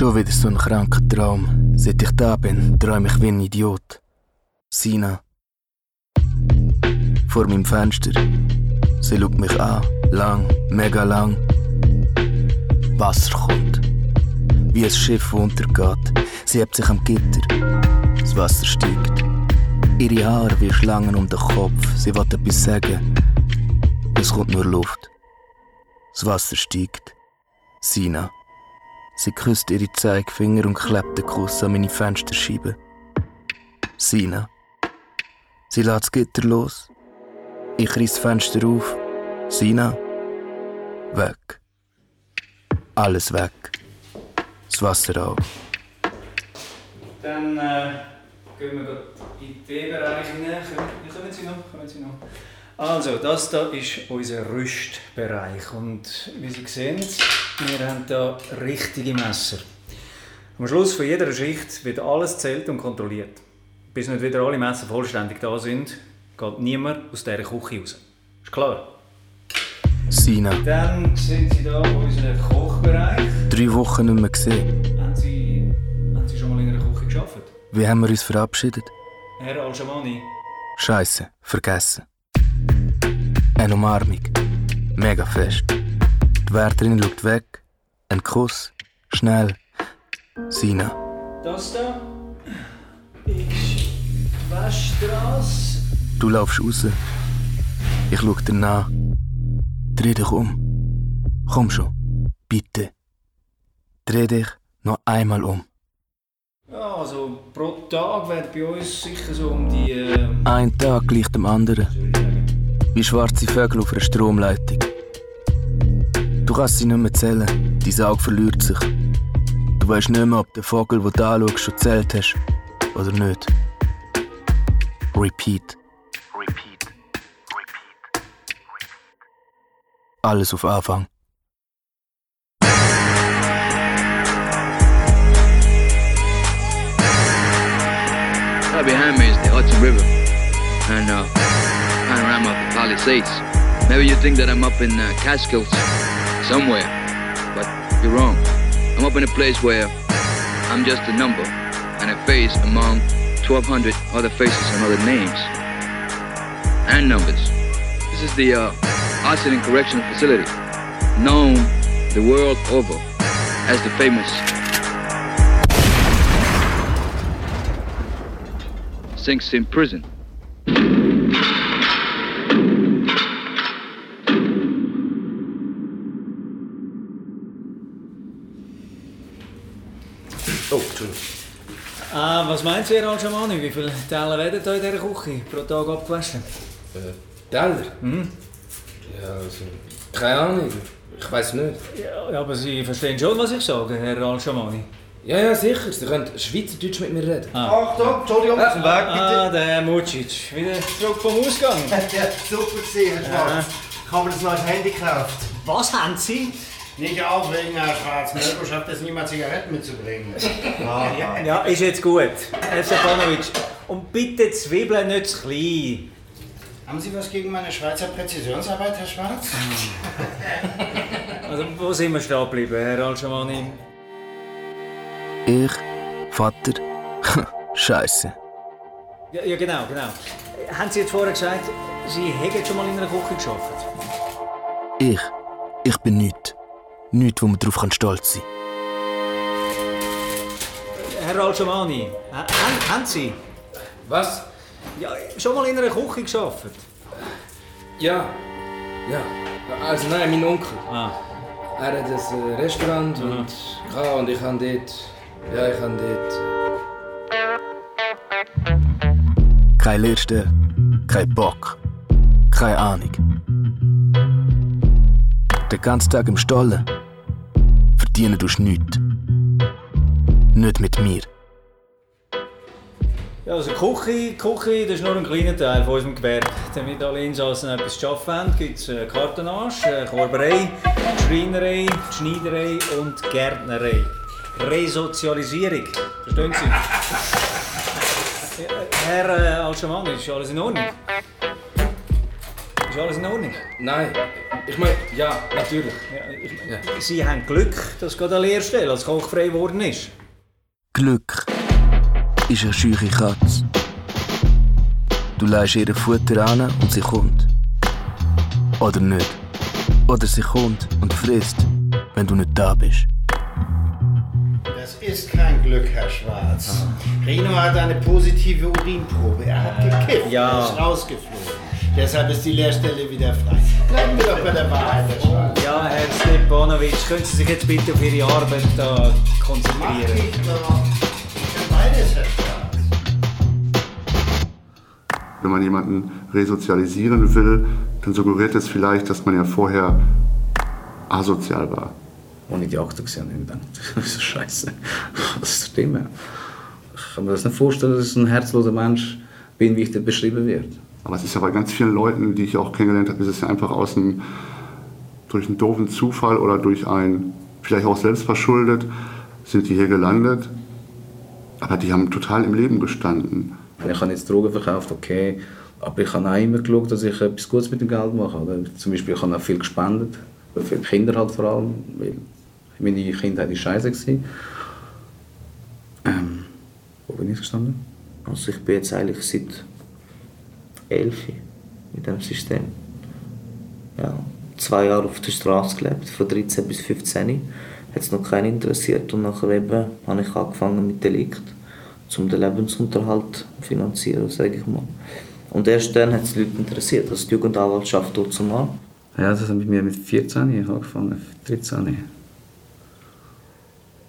Schon wieder so ein kranker Traum. Seit ich da bin, träume ich wie ein Idiot. Sina. Vor meinem Fenster. Sie schaut mich an. Lang, mega lang. Wasser kommt. Wie ein Schiff, untergeht. Sie hebt sich am Gitter. Das Wasser steigt. Ihre Haare wie Schlangen um den Kopf. Sie will etwas sagen. Es kommt nur Luft. Das Wasser steigt. Sina. Sie küsst ihre Zeigefinger und klebt den Kuss an meine Fensterscheibe. Sina. Sie lässt das Gitter los. Ich reiß das Fenster auf. Sina. Weg. Alles weg. Das Wasser auch. Dann äh, gehen wir in den Bereich hinein. Kommen Sie noch? Kommen Sie noch? Also, das hier ist unser Rüstbereich. Und wie Sie sehen, wir haben hier richtige Messer. Am Schluss von jeder Schicht wird alles zählt und kontrolliert. Bis nicht wieder alle Messer vollständig da sind, geht niemand aus dieser Küche raus. Ist klar? Sina. Dann sehen Sie hier unseren Kochbereich. Drei Wochen nicht mehr gesehen. Haben Sie, haben Sie schon mal in einer Küche gearbeitet? Wie haben wir uns verabschiedet? Herr Al-Shamani, Scheiße, vergessen. Eine Umarmung. Mega fest. Die Wärterin schaut weg. Ein Kuss. Schnell. Sina. das da ist die Waschstraße. Du laufst raus. Ich schau dir nach. Dreh dich um. Komm schon. Bitte. Dreh dich noch einmal um. Ja, also pro Tag werden bei uns sicher so um die. Äh, Ein Tag gleich dem anderen. Wie schwarze Vögel auf einer Stromleitung. Du kannst sie nicht mehr zählen. Dein Auge verliert sich. Du weißt nicht mehr, ob der Vogel, den du anschaust, schon zählt hast. Oder nicht. Repeat. Repeat. Repeat. Alles auf Anfang. Right behind me is the Hudson River and uh, panorama of the Palisades. Maybe you think that I'm up in uh, Catskills somewhere, but you're wrong. I'm up in a place where I'm just a number and a face among 1,200 other faces and other names and numbers. This is the uh, Arsenal Correctional Facility, known the world over as the famous Sing Sing Prison. Was meint Sie, Herr Al-Shamani? Wie viele Teller werden da in dieser Küche pro Tag abgewaschen? Äh, Teller? Hm? Ja, also, keine Ahnung. Ich weiß nicht. Ja, aber Sie verstehen schon, was ich sage, Herr Al-Shamani. Ja, ja, sicher. Sie können Schweizerdeutsch mit mir reden. Achtung, Entschuldigung, auf dem Weg Ah, der Mucic. Wieder zurück vom Ausgang. bitte. Ja, super gewesen, Herr Schwarz. Ich habe mir das neues Handy gekauft. Was haben Sie? Nicht aufregen, Herr Schwarz. Melbo schafft es niemand, Zigaretten mitzubringen. Ah, Ja, ist jetzt gut. Herr Stefanovic. Und bitte Zwiebeln nicht zu klein. Haben Sie was gegen meine Schweizer Präzisionsarbeit, Herr Schwarz? Also, wo sind wir stehen geblieben, Herr Al-Shamani? Ich, Vater. Scheiße. Ja, ja, genau, genau. Haben Sie jetzt vorher gesagt, Sie hätten schon mal in einer Küche gearbeitet? Ich. Ich bin nichts. Nichts, wo man kann stolz sein Herr Al-Shamani, ha- haben, haben Sie Was? ja, schon mal in einer Küche gearbeitet? Ja. Ja. Also nein, mein Onkel. Ah, Er hat ein äh, Restaurant und, ja, und ich habe dort... Ja, ich habe dort... Kein Lehrstelle, kein Bock, keine Ahnung. Den ganzen Tag im Stollen. Verdienen tust du nichts. Nicht mit mir. Ja, also Küche, Küche, das ist nur ein kleiner Teil von unserem Gewerbe. Damit alle Insassen etwas zu arbeiten haben, gibt es Kartonage, Korberei, Schreinerei, Schneiderei und Gärtnerei. Resozialisierung. Verstehen Sie? Herr äh, Alschamani, ist alles in Ordnung? Ist alles in Ordnung? Nein, ich meine, ja, natürlich. Ja, ich, Sie haben Glück, dass gerade eine Lehrstelle als Koch frei geworden ist. Glück ist eine scheuche Katze. Du leihst ihr Futter an und sie kommt. Oder nicht. Oder sie kommt und frisst, wenn du nicht da bist. Das ist kein Glück, Herr Schwarz. Reno hat eine positive Urinprobe. Er hat gekifft. Ja. Er ist rausgeflogen. Deshalb ist die Lehrstelle wieder frei. Bleiben wir doch bei der Wahrheit. Ja, Herr Stepanovic, können Sie sich jetzt bitte auf Ihre Arbeit da Mach konzentrieren? ich doch. Ich beides, Herr Schwarz. Wenn man jemanden resozialisieren will, dann suggeriert es vielleicht, dass man ja vorher asozial war. Ich die habe, habe ich gedacht, das ist scheiße. Das stimmt. Ich kann mir das nicht vorstellen, dass ich ein herzloser Mensch bin, wie ich da beschrieben wird. Aber es ist ja bei ganz vielen Leuten, die ich auch kennengelernt habe, ist es ja einfach aus einem, durch einen doofen Zufall oder durch ein, vielleicht auch selbst verschuldet, sind die hier gelandet. Aber die haben total im Leben gestanden. Ich habe jetzt Drogen verkauft, okay, aber ich habe auch immer geschaut, dass ich etwas Gutes mit dem Geld mache. Oder? Zum Beispiel, ich habe auch viel gespendet, für die Kinder halt vor allem, weil meine Kindheit war scheiße. Ähm, wo bin ich gestanden? Also ich bin jetzt eigentlich seit elf in diesem System. Ja, zwei Jahre auf der Straße gelebt, von 13 bis 15. Hat es noch keinen interessiert und nachher eben habe ich angefangen mit Delikt, um den Lebensunterhalt zu finanzieren, sage ich mal. Und erst dann hat es die Leute interessiert, also die Jugendanwaltschaft dort zumal. Ja, das hat bei mir mit 14 ich habe angefangen, 13.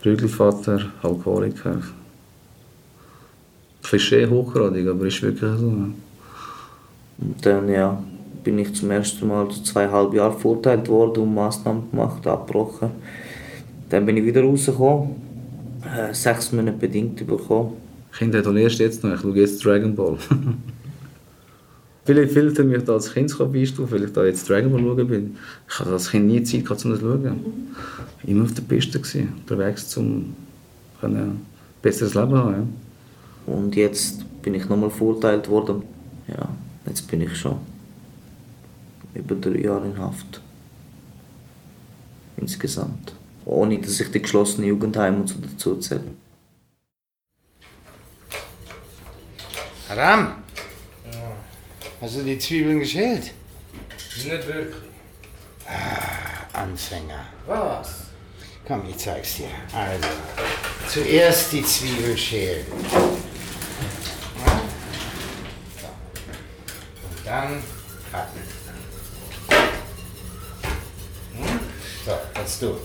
Prügelvater, Alkoholiker. Klischee hochgradig, aber ist wirklich so. Dann ja, bin ich zum ersten Mal zweieinhalb Jahren verurteilt worden und Maßnahmen gemacht, abgebrochen. Dann bin ich wieder rausgekommen, äh, sechs Monate bedingt bekommen. Kinder tun erst jetzt noch, ich schaue jetzt Dragon Ball. viele, viele tun mich da als Kind einstufen, weil ich da jetzt Dragon Ball schauen bin. Ich hatte als Kind nie Zeit, gehabt, um das zu schauen. Immer auf der Piste, gewesen, unterwegs, um ein besseres Leben zu haben. Ja. Und jetzt bin ich nochmal verurteilt worden. Ja, jetzt bin ich schon über drei Jahre in Haft. Insgesamt. Ohne dass ich die geschlossene Jugendheim und so dazu zähle. Ram, hast du die Zwiebeln geschält? Nicht wirklich. Anfänger. Was? Komm, ich zeig's dir. Also, zuerst die Zwiebel schälen. Ja? So. Und dann hacken. Hm? So, jetzt du.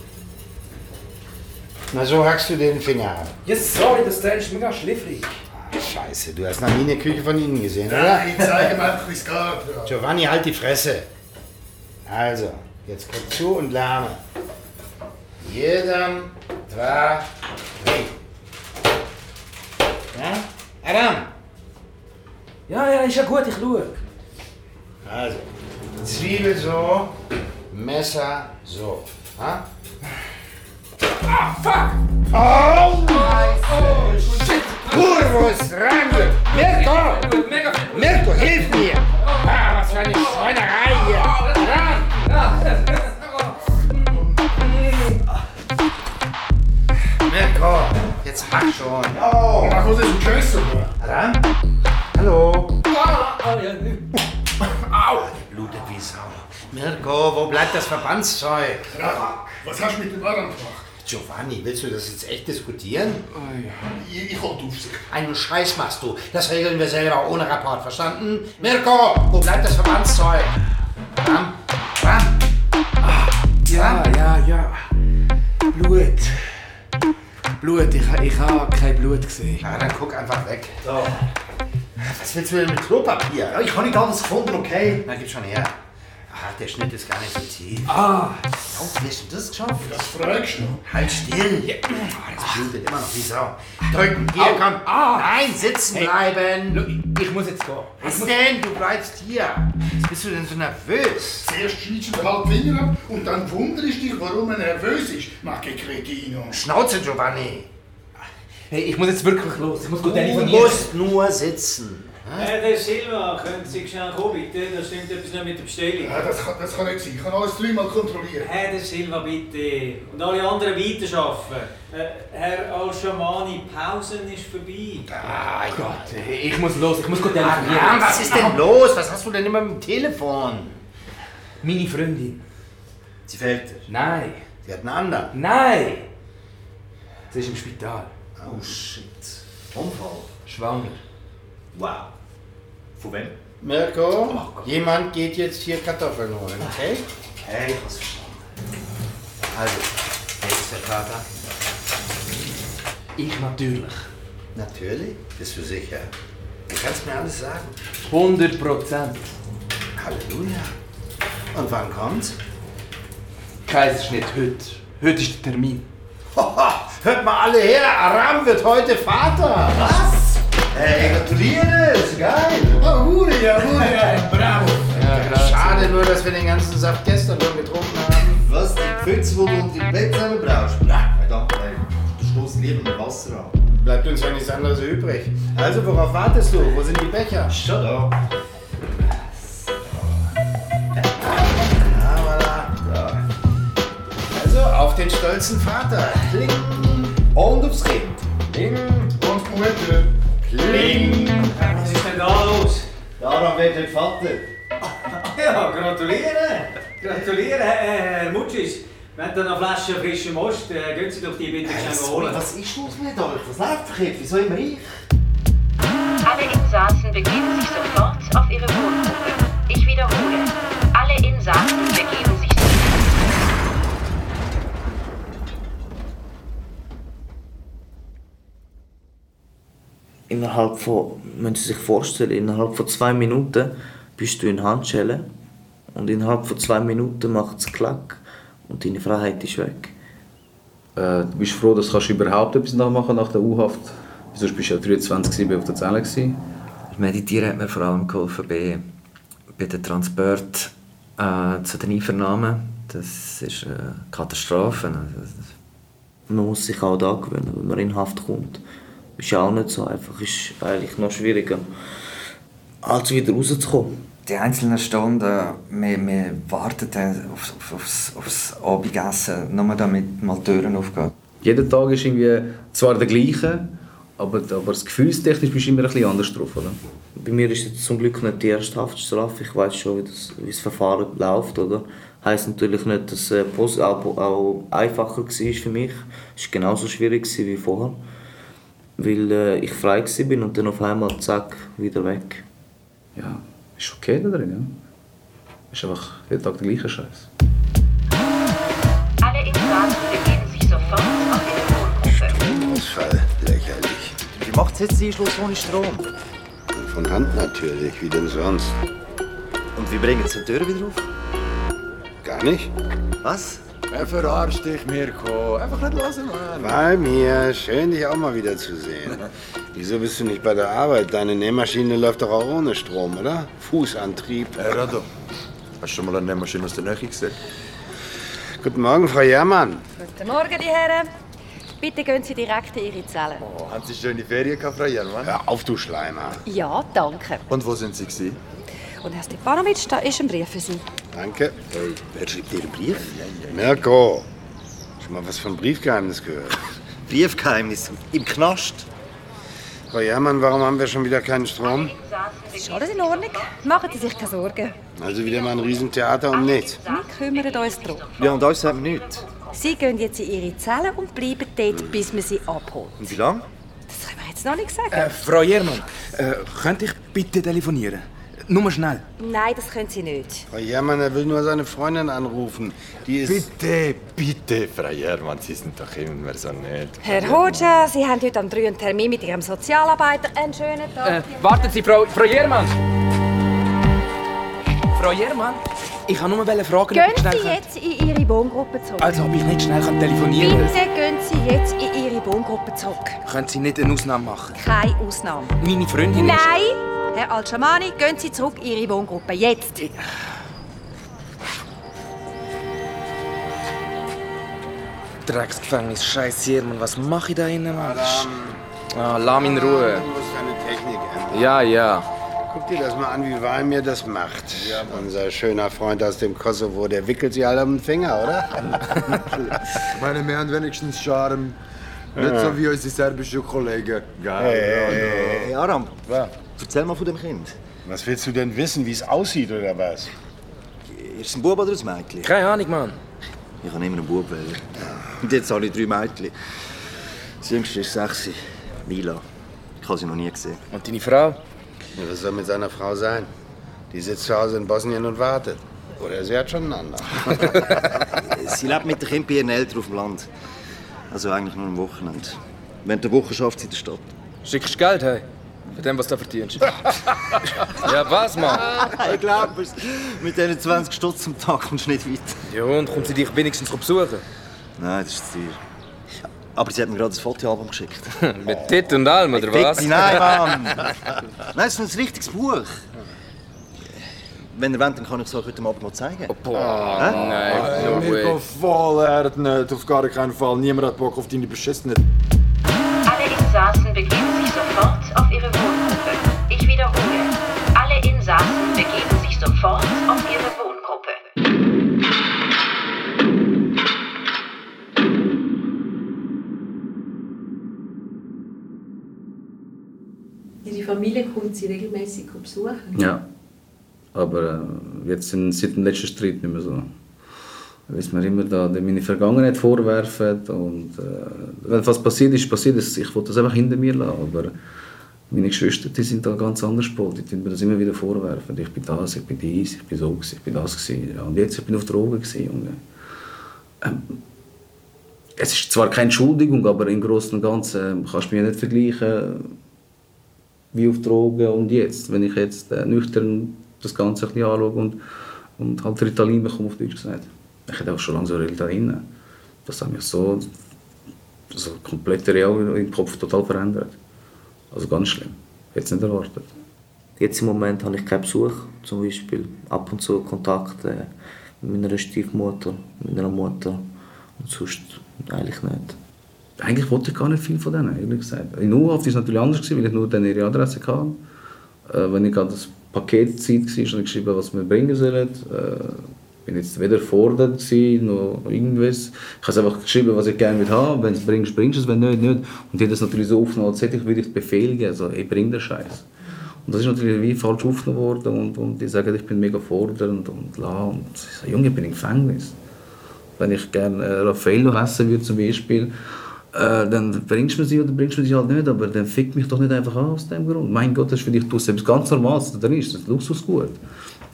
Na, so hackst du den Finger ab. Yes, sorry, das Teil ist mega schliffrig. Ah, Scheiße, du hast noch nie eine Küche von innen gesehen, oder? Ich zeige mal, wie es geht. Ja. Giovanni, halt die Fresse. Also, jetzt guck zu und lerne. Jedem, zwei, drei. Ja? Adam! Ja, ja, ist ja gut, ich schaue. Also, Zwiebel so, Messer so. Ha? Ah, fuck! Oh, Scheiße! Shit! Kurvus, Rangel! Mirko! Mirko, hilf mir! Ah, was für eine Schweinerei hier! Ran! Mirko, jetzt mach schon! Oh. Mach was ist ein Köster? Ran? Hallo? Au! Blutet wie Sau. Mirko, wo bleibt das Verbandszeug? Ja, was hast du mit dem Arm gemacht? Giovanni, willst du das jetzt echt diskutieren? Ich, ich hol die Aufsicht. Einen Scheiß machst du. Das regeln wir selber ohne Rapport, verstanden? Mirko, wo bleibt das Verbandszeug? Ram? Ram? Ja, ja, ja. Blut. Blut, ich, ich habe kein Blut gesehen. Na, dann guck einfach weg. So. Was willst du denn mit Klopapier? Ja, ich habe nicht alles gefunden, okay? Na, gib schon her. Ach, der Schnitt ist gar nicht so tief. Ah, Oh, wie hast du das geschafft? Das fragst du noch. Halt still! Ah, das blutet immer noch wie Sau. Drücken, hier, komm! Nein, sitzen bleiben! ich muss jetzt gehen. Was denn? Du bleibst hier! Was bist du denn so nervös? Zuerst schneidest du den halben Finger ab und dann wunderst dich, warum er nervös ist. Mach che Cretino. Schnauze, Giovanni! Hey, ich muss jetzt wirklich los. Ich muss gut Du telefonieren. musst nur sitzen. Herr der Silva, können Sie schnell kommen, bitte? Da stimmt etwas nicht mit der Bestellung. Ja, das, kann, das kann nicht sein. Ich kann alles dreimal kontrollieren. Herr der Silva, bitte. Und alle anderen weiterarbeiten. Äh, Herr Al-Shamani, Pausen ist vorbei. Ah Gott, ich muss los, ich muss gut Ah, telefonieren. was ist denn los? Was hast du denn immer mit dem Telefon? Meine Freundin. Sie fällt dir. Nein, Sie hat einen anderen. nein. Sie ist im Spital. Oh shit. Unfall. Schwanger. Wow. Von wem? Mirko, jemand geht jetzt hier Kartoffeln holen, okay? Okay, ich hab's verstanden. Also, ist der Vater? Ich natürlich. Natürlich. Bist du sicher? Du kannst mir alles sagen. 100 Prozent. Halleluja. Und wann kommt's? Kaiserschnitt heute. Heute ist der Termin. Hoha, hört mal alle her, Aram wird heute Vater. Was? Hey, gratuliere, ist geil. Oh, Hure, ja, Hure, ja. Bravo. Schade nur, dass wir den ganzen Saft gestern schon getrunken haben. Was, die Pfütze, wo du um die Bett zusammen brauchst? Nein, verdammt, ey. Du stoßt lieber mit Wasser an. Bleibt uns ja nichts anderes übrig. Also, worauf wartest du? Wo sind die Becher? Ja, voilà. Da. Also, auf den stolzen Vater. Kling. Und aufs Kind. Kling. Und Poete. Kling. Was ist denn da los? Daran wird der Vater. Ja, gratulieren. Gratulieren, Herr, Mutschis. Wenn da noch Flasche frischer Most, äh, gehen Sie doch die bitte schnell holen. Was ist los mit euch? Was läuft verkehrt? Wieso immer ich? Alle Insassen begeben sich sofort auf ihre Wohngruppe. Ich wiederhole. Alle Insassen begeben sich Innerhalb von, müssen Sie sich vorstellen, innerhalb von zwei Minuten bist du in Handschellen und innerhalb von zwei Minuten macht es Klack und deine Freiheit ist weg. Äh, du bist froh, dass du überhaupt etwas nachmachen nach der U-Haft. Sonst bist du ja 23 gewesen, auf der Zelle. Gewesen. Das Meditieren hat mir vor allem geholfen bei, bei den Transport äh, zu den Einvernahmen. Das ist eine Katastrophe. Man muss sich auch da gewöhnen, wenn man in Haft kommt. Ist ja auch nicht so einfach, ist eigentlich noch schwieriger, als wieder rauszukommen. die einzelnen Stunden, wir, wir warten auf, auf, aufs, aufs Abendessen, nur damit mal die Türen aufgehen. Jeder Tag ist irgendwie zwar der gleiche, aber, aber das gefühlstechnisch bist du immer ein bisschen anders drauf, oder? Bei mir ist jetzt zum Glück nicht die erste Haftstrafe. Ich weiß schon, wie das, wie das Verfahren läuft. Oder? Heißt natürlich nicht, dass es äh, auch, auch einfacher war für mich. Es war genauso schwierig wie vorher. Weil äh, ich frei war und dann auf einmal zack, wieder weg. Ja, ist okay da drin, ja. Ist einfach jeden Tag der gleiche Scheiß. Alle Insassen begeben sich sofort auf ihre Wohngruppe. Ausfall, lächerlich. Wie macht es jetzt den Schluss ohne Strom? Von Hand natürlich, wie denn sonst? Und wie bringen Sie die Türen wieder auf? Gar nicht? Was? Er verarscht dich, Mirko. Einfach nicht hören, Mann. Bei mir, schön dich auch mal wieder zu sehen. Wieso bist du nicht bei der Arbeit? Deine Nähmaschine läuft doch auch ohne Strom, oder? Fußantrieb. Hey, Rado. Hast du schon mal eine Nähmaschine aus der Nähe gesehen? Guten Morgen, Frau Jermann. Guten Morgen, die Herren. Bitte gehen Sie direkt in Ihre Zelle. Oh, haben Sie schöne Ferien gehabt, Frau Jermann? Hör auf, du Schleimer. Ja, danke. Und wo sind Sie gewesen? Und Herr Stepanovic, da ist ein Brief für Sie. Danke. Hey, wer schreibt dir einen Brief? Mirko. Schon mal was von Briefgeheimnis gehört? Briefgeheimnis im Knast. Frau Jermann, warum haben wir schon wieder keinen Strom? Ist alles in Ordnung? Machen Sie sich keine Sorgen. Also wieder mal ein Riesentheater um nichts. Wir kümmern uns darum. Ja, und uns haben wir nichts. Sie gehen jetzt in Ihre Zelle und bleiben dort, bis man Sie abholt. Und wie lange? Das können wir jetzt noch nicht sagen. Äh, Frau Jermann, äh, könnte ich bitte telefonieren? Nur schnell. Nein, das können Sie nicht. Frau Jermann, er will nur seine Freundin anrufen. Die ist... Bitte, bitte, Frau Jermann, Sie sind doch immer so nett. Herr Hoxha, Sie haben heute am 3 einen Termin mit Ihrem Sozialarbeiter. Einen schönen Tag. Äh, warten Sie, Frau, Frau Jermann! Frau Jermann, ich kann nur fragen, ob Gehen ich schnell Sie kann- jetzt in Ihre Wohngruppe zurück. Also, ob ich nicht schnell kann telefonieren kann. Bitte gehen Sie jetzt in Ihre Wohngruppe zurück. Können Sie nicht eine Ausnahme machen? Keine Ausnahme. Meine Freundin Nein! ist... Herr Al-Shamani, gehen Sie zurück in Ihre Wohngruppe. Jetzt! Drecksgefängnis, scheiß Jermann, was mache ich da innen, Mann? Ah, lass mich in Ruhe. Du musst deine Technik ändern. Ja, ja. Guck dir das mal an, wie warm mir das macht. Unser schöner Freund aus dem Kosovo, der wickelt sich alle um den Finger, oder? Ich meine, haben wenigstens Charme. Nicht Ja. so wie unsere serbischen Kollegen. Gell? Hey, Hey, Aram, erzähl mal von dem Kind. Was willst du denn wissen, wie es aussieht oder was? Ist es ein Bub oder ein Mädchen? Keine Ahnung, Mann. Ich kann immer einen Bub wählen. Und jetzt habe ich drei Mädchen. Das jüngste ist sechs. Mila. Ich habe sie noch nie gesehen. Und deine Frau? Ja, was soll mit seiner Frau sein? Die sitzt zu Hause in Bosnien und wartet. Oder sie hat schon einen anderen. sie lebt mit dem Kind bei ihren Eltern auf dem Land. Also eigentlich nur am Wochenende. Während der Woche schafft sie in der Stadt. Schickst du Geld, hey? Für dem, was du verdienst. ja, was, Mann? ich glaube es. Mit diesen 20 Stutz am Tag kommst du nicht weit. Ja, und kommt sie dich wenigstens besuchen? Nein, das ist zu teuer. Aber sie hat mir gerade ein Fotoalbum geschickt. Mit Tit und allem, oder was? Fick dich, Nein, Mann! Nein, es ist ein richtiges Buch. Wenn ihr wollt, dann kann ich es euch heute Abend mal zeigen. boah, Hä? nein, no way. voll hart nicht. Auf gar keinen Fall. Niemand hat Bock auf deine beschissene... Alle Insassen begeben sich sofort auf sich sofort auf ihre Wohngruppe. Ihre Familie kommt Sie regelmäßig besuchen? Ja. Aber äh, jetzt sind, seit dem letzten Streit nicht mehr so. Weil mir immer da meine Vergangenheit vorwerfen. Und äh, wenn was passiert ist, passiert ist. Ich wollte das einfach hinter mir lassen. Aber meine Geschwister die sind da ganz anders gepolt. Die mir das immer wieder vorwerfen. Ich bin das, ich bin dies, ich bin so, ich bin das. Ja, und jetzt ich bin auf Drogen. Junge. Ähm, es ist zwar keine Entschuldigung, aber im Großen und Ganzen äh, kannst du mich nicht vergleichen wie auf Drogen und jetzt. Wenn ich jetzt äh, nüchtern das Ganze ein bisschen anschaue und, und halt Ritalin bekomme, auf Deutsch gesagt. Ich hätte auch schon lange so Ritalin. Das hat mich so, so komplett real im Kopf total verändert. Also ganz schlimm. Hätte es nicht erwartet. Jetzt im Moment habe ich keinen Besuch, zum Beispiel ab und zu Kontakt äh, mit meiner Stiefmutter, mit meiner Mutter und sonst eigentlich nicht. Eigentlich wollte ich gar nicht viel von denen, ehrlich gesagt. In U-Haft war es natürlich anders, gewesen, weil ich nur dann ihre Adresse hatte. Äh, wenn ich gerade das Paketzeit war, habe ich geschrieben, was wir bringen sollen. Äh, bin jetzt weder gewesen, noch irgendwas. Ich habe einfach geschrieben, was ich gerne will haben. Wenn du es bringst, bringst du es, wenn nicht, nicht. Und die haben das natürlich so aufgenommen, als hätte ich wirklich Befehl gegeben. Also, ich bring den Scheiß. Und das ist natürlich wie falsch aufgenommen worden. Und, und die sagen, ich bin mega fordernd und la. Und ich sage, Junge, ich bin im Gefängnis. Wenn ich gerne äh, Raffaello essen würde zum Beispiel, äh, dann bringst du mir sie oder bringst du sie halt nicht, aber dann fickt mich doch nicht einfach an aus dem Grund. Mein Gott, das ist für dich du etwas ganz Normales, das da ist, das ist Luxusgut.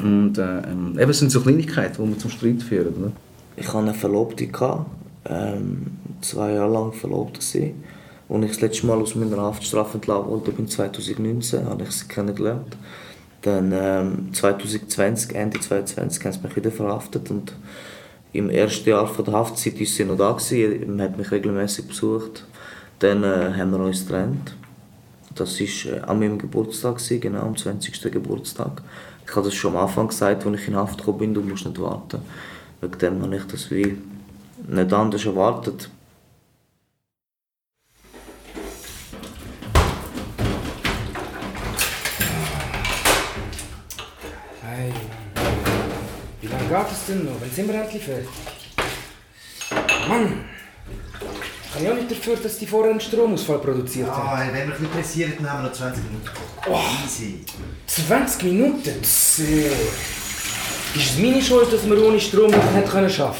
Und äh, ähm, eben sind so Kleinigkeiten, die wir zum Streit führen. Oder? Ich hatte eine Verlobte, ähm, zwei Jahre lang verlobt. Gewesen. Als ich das letzte Mal aus meiner Haftstrafe entlassen wurde, bin 2019, habe ich sie kennengelernt. Dann ähm, 2020, Ende 2020, haben sie mich wieder verhaftet und im ersten Jahr von der Haftzeit war sie noch da, gewesen. man hat mich regelmäßig besucht. Dann äh, haben wir uns getrennt. Das war äh, an meinem Geburtstag, gewesen, genau am 20. Geburtstag. Ich habe das schon am Anfang gesagt, als ich in Haft gekommen bin, du musst nicht warten. Wegen dem habe ich das wie nicht anders erwartet. Hey, wie lange geht es denn noch? Wann sind wir endlich fertig? Mann! Kann ich auch nicht dafür, dass die vorher einen Stromausfall produziert haben. Ah, wenn wir ein bisschen pressieren, dann haben wir noch 20 Minuten. Oh. Easy. 20 Minuten? Zäh. Ist es meine Schuld, dass wir ohne Strom nicht arbeiten können?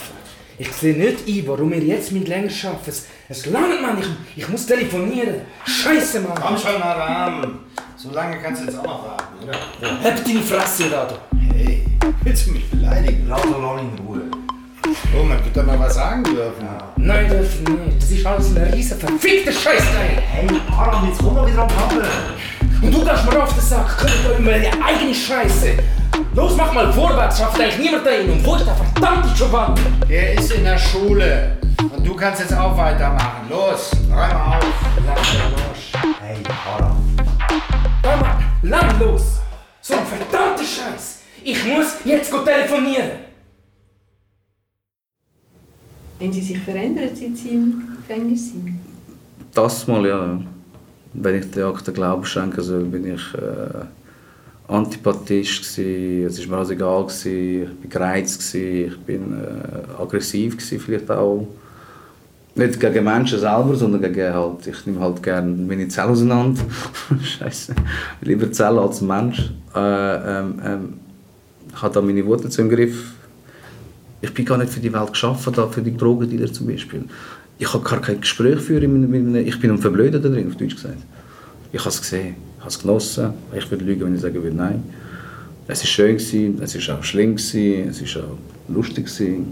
Ich sehe nicht ein, warum wir jetzt mit länger arbeiten. Es, es langt, Mann. Ich, ich muss telefonieren. Scheiße, Mann. Komm schon mal ran. So lange kannst du jetzt auch noch warten, oder? Hab deine Fresse, Rado. Hey, willst du mich beleidigen? Lass doch lange in Ruhe. Oh, man doch mal was sagen dürfen. Nein, darf nicht. Das ist alles eine riesen verfickte Scheiße. Hey, Aram, jetzt komm mal wieder am Kabel. Und du gehst mir auf den Sack. Kümmert euch um eure eigene Scheiße. Los, mach mal vorwärts. Schafft eigentlich niemand dahin. Und wo ist der verdammte Giovanni? Der ist in der Schule. Und du kannst jetzt auch weitermachen. Los, räum auf. Lass Arsch. Hey, Aram. Komm mal, lang los. So ein verdammter Scheiß. Ich muss jetzt go telefonieren. Haben Sie sich verändert, seit Sie im Gefängnis sind? Das mal ja. Wenn ich der Akte Glauben schenken soll, bin ich äh, Antipathist, gewesen, es war mir alles egal, gewesen, ich war gereizt, gewesen, ich bin äh, aggressiv gewesen, vielleicht auch. Nicht gegen Menschen selber, sondern gegen halt, ich nehme halt gerne meine Zellen auseinander. Scheiße. Lieber Zellen als Mensch. Äh, ähm, ähm, ich habe da meine Wurzeln im Griff. Ich bin gar nicht für die Welt geschaffen, da für die Drogendealer zum Beispiel. Ich kann gar kein Gespräch führen mit, mit, ich bin am Verblöden da drin, auf Deutsch gesagt. Ich habe es gesehen, ich habe es genossen. Ich würde lügen, wenn ich sagen würde, nein. Es war schön, gewesen, es war auch schlimm, gewesen, es war auch lustig. Gewesen,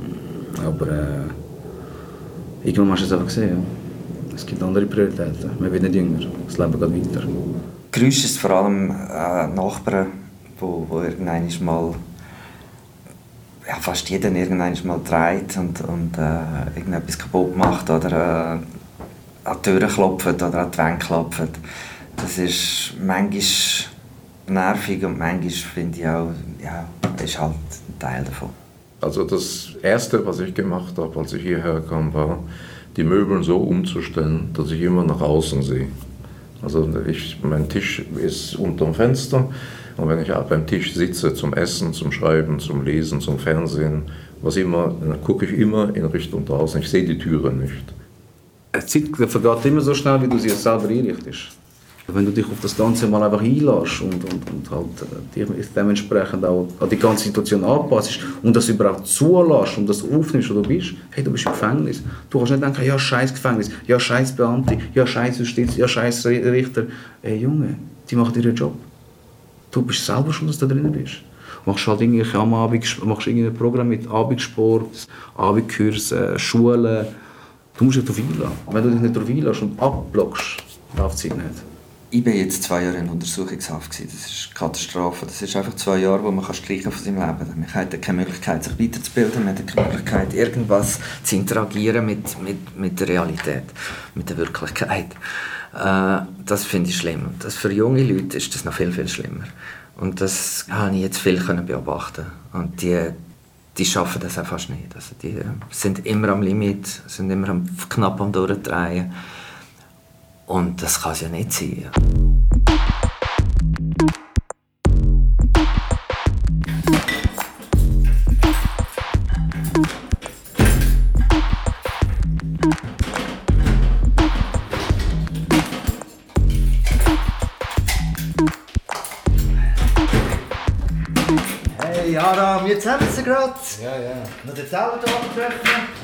aber äh, irgendwann hast du es einfach gesehen. Ja. Es gibt andere Prioritäten. Man wird nicht jünger. Das Leben geht weiter. Geräusch ist vor allem äh, Nachbarn, wo irgendwann mal ja, fast jeder irgendwann mal dreht und, und äh, irgendetwas kaputt macht oder äh, an die Türen klopft oder an die Wände klopft. Das ist manchmal nervig und manchmal finde ich auch, ja, ist halt ein Teil davon. Also das Erste, was ich gemacht habe, als ich hierher kam, war, die Möbel so umzustellen, dass ich immer nach außen sehe. Also ich, mein Tisch ist unterm Fenster und wenn ich beim Tisch sitze zum Essen, zum Schreiben, zum Lesen, zum Fernsehen, was immer, dann gucke ich immer in Richtung draußen. Ich sehe die Türe nicht. Die Zeit vergeht immer so schnell, wie du sie selber einrichtest. Wenn du dich auf das Ganze mal einfach einlässt und, und, und halt dich dementsprechend auch an die ganze Situation anpasst und das überhaupt zulässt und das aufnimmst, wo du bist, hey, du bist im Gefängnis. Du kannst nicht denken, ja, scheiß Gefängnis, ja, scheiß Beamte, ja, scheiß Justiz, ja, scheiß Richter. Ey, Junge, die machen ihren Job. Du bist selber schon, dass du da drin bist. Machst halt irgendwie am Abend, machst irgendein Programm mit Abendsport, Abendkurse, Schulen. Du musst dich darauf einlassen. Wenn du dich nicht darauf einlässt und abblockst, läuft es nicht. Ich war jetzt zwei Jahre in Untersuchungshaft. Das ist eine Katastrophe. Das ist einfach zwei Jahre, wo man streichen von seinem Leben. Man hat keine Möglichkeit, sich weiterzubilden. Man hat keine Möglichkeit, irgendwas zu interagieren mit, mit, mit der Realität, mit der Wirklichkeit. Äh, das finde ich schlimm. Das für junge Leute ist das noch viel, viel schlimmer. Und das habe ich jetzt viel beobachten. Und die, die schaffen das auch fast nicht. Also die sind immer am Limit, sind immer am, knapp am Durchdrehen. Und das kann es ja nicht sein. Hey Aram, jetzt haben sie gerade. Ja, ja. Noch den da treffen.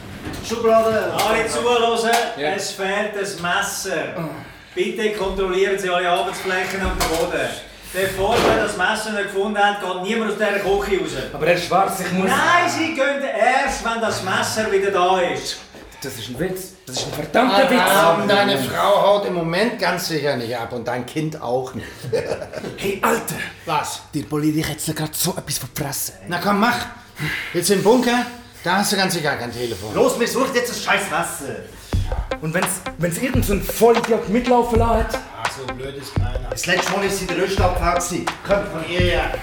Schublade. Alle zuhören, es fehlt ein Messer. Bitte kontrollieren Sie alle Arbeitsflächen am Boden. Bevor wir das Messer nicht gefunden haben, geht niemand aus dieser Küche raus. Aber Herr Schwarz, ich muss... Nein, Sie gehen erst, wenn das Messer wieder da ist. Das ist ein Witz. Das ist ein verdammter Aram, Witz. deine Frau haut im Moment ganz sicher nicht ab und dein Kind auch nicht. Hey, Alter! Was? Die Politik hat gerade so etwas verfressen. Na komm, mach. Jetzt im Bunker, da hast du ganz sicher kein Telefon. Los, mir sucht jetzt das scheiß Wasser. Und wenn's, wenn's irgend so ein Vollidiot mitlaufen lässt? Ah, so blöd ist keiner. Das letzte Mal ist sie in der Rüstabfahrt. Komm von ihr her.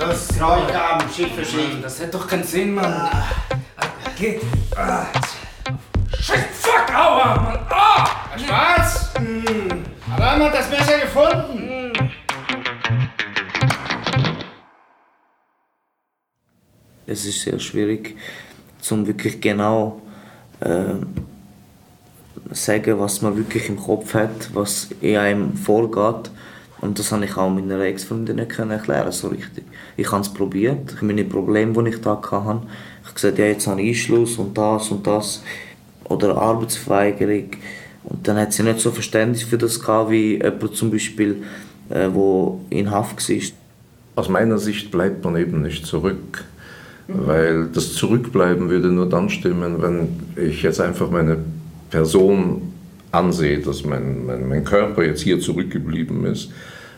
Los, Treugaben, Schiff für Schiff. Das hat doch keinen Sinn, Mann. Geht. Ah. Scheiß Fuck, aua, Mann. Ah! Schwarz! Aram hat das Messer gefunden. Es ist sehr schwierig, zum wirklich genau äh, sagen, was man wirklich im Kopf hat, was in einem vorgeht. Und das habe ich auch meiner Ex-Freundin nicht erklären so richtig. Ich habe es probiert, ich meine Probleme, die ich da hatte. Ich habe gesagt, ja, jetzt habe ich Einschluss und das und das. Oder Arbeitsverweigerung. Und dann hat sie nicht so Verständnis für das gehabt, wie jemand zum Beispiel, äh, in Haft war. Aus meiner Sicht bleibt man eben nicht zurück. Weil das Zurückbleiben würde nur dann stimmen, wenn ich jetzt einfach meine Person ansehe, dass mein, mein, mein Körper jetzt hier zurückgeblieben ist.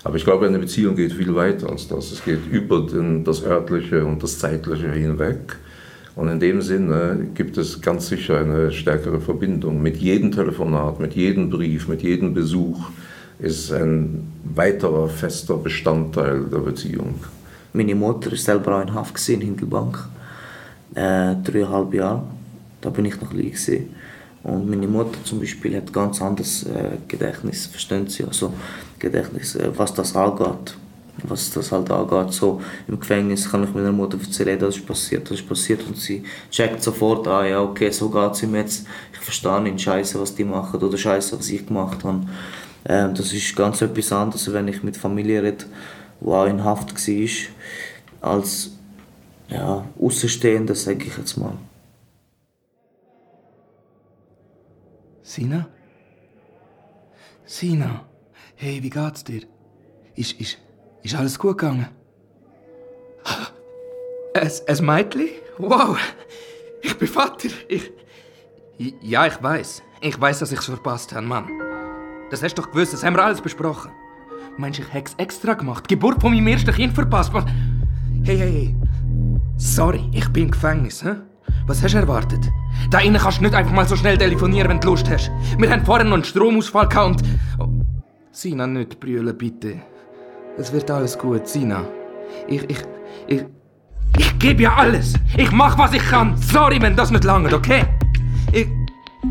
Aber ich glaube, eine Beziehung geht viel weiter als das. Es geht über den, das Örtliche und das Zeitliche hinweg. Und in dem Sinne gibt es ganz sicher eine stärkere Verbindung. Mit jedem Telefonat, mit jedem Brief, mit jedem Besuch ist ein weiterer fester Bestandteil der Beziehung. Meine Mutter war selber auch in Haft in Hindelbank. Äh, dreieinhalb Jahre. Da bin ich noch klein. Gewesen. Und meine Mutter zum Beispiel hat ganz anderes äh, Gedächtnis, verstehen Sie? Also Gedächtnis, äh, was das angeht. was das halt angeht. So, Im Gefängnis kann ich meiner Mutter erzählen, das ist passiert, das ist passiert und sie checkt sofort an, ja okay, so geht es ihm jetzt. Ich verstehe nicht Scheiße, was die machen oder Scheiße, was ich gemacht habe. Ähm, das ist ganz etwas anderes, wenn ich mit Familie rede, die auch in Haft war, als ja, Außenstehender, sage ich jetzt mal. Sina? Sina? Hey, wie geht's dir? Ist, ist, ist alles gut gegangen? Ein, ein Mädchen? Wow! Ich bin Vater! Ich. Ja, ich weiß. Ich weiß, dass ich's verpasst habe, Mann. Das hast du doch gewusst, das haben wir alles besprochen. Meinst du, ich hätte extra gemacht? Die Geburt von meinem ersten Kind verpasst, Mann. Hey, hey, hey. Sorry, ich bin im Gefängnis, hä? Was hast du erwartet? Da innen kannst du nicht einfach mal so schnell telefonieren, wenn du Lust hast. Wir haben vorher noch einen Stromausfall gehabt und... Oh. Sina, nicht brüllen, bitte. Es wird alles gut, Sina. Ich, ich, ich... Ich gebe ja alles. Ich mach, was ich kann. Sorry, wenn das nicht langt, okay? Ich...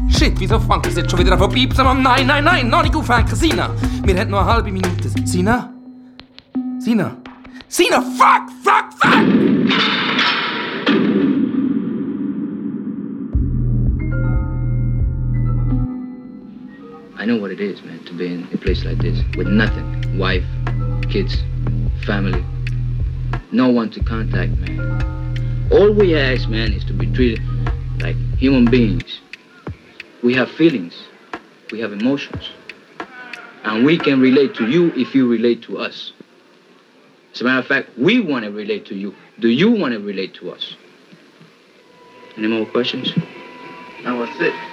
Shit, wieso fängt es jetzt schon wieder? Mann? Nein, nein, nein, noch nicht aufhängen, Sina. Wir haben eine halbe Minute. Sina? Sina? Sina, fuck, fuck, fuck! I know what it is, man, to be in a place like this with nothing. Wife, kids, family. No one to contact, man. All we ask, man, is to be treated like human beings. We have feelings. We have emotions. And we can relate to you if you relate to us. As a matter of fact, we want to relate to you. Do you want to relate to us? Any more questions? That was it.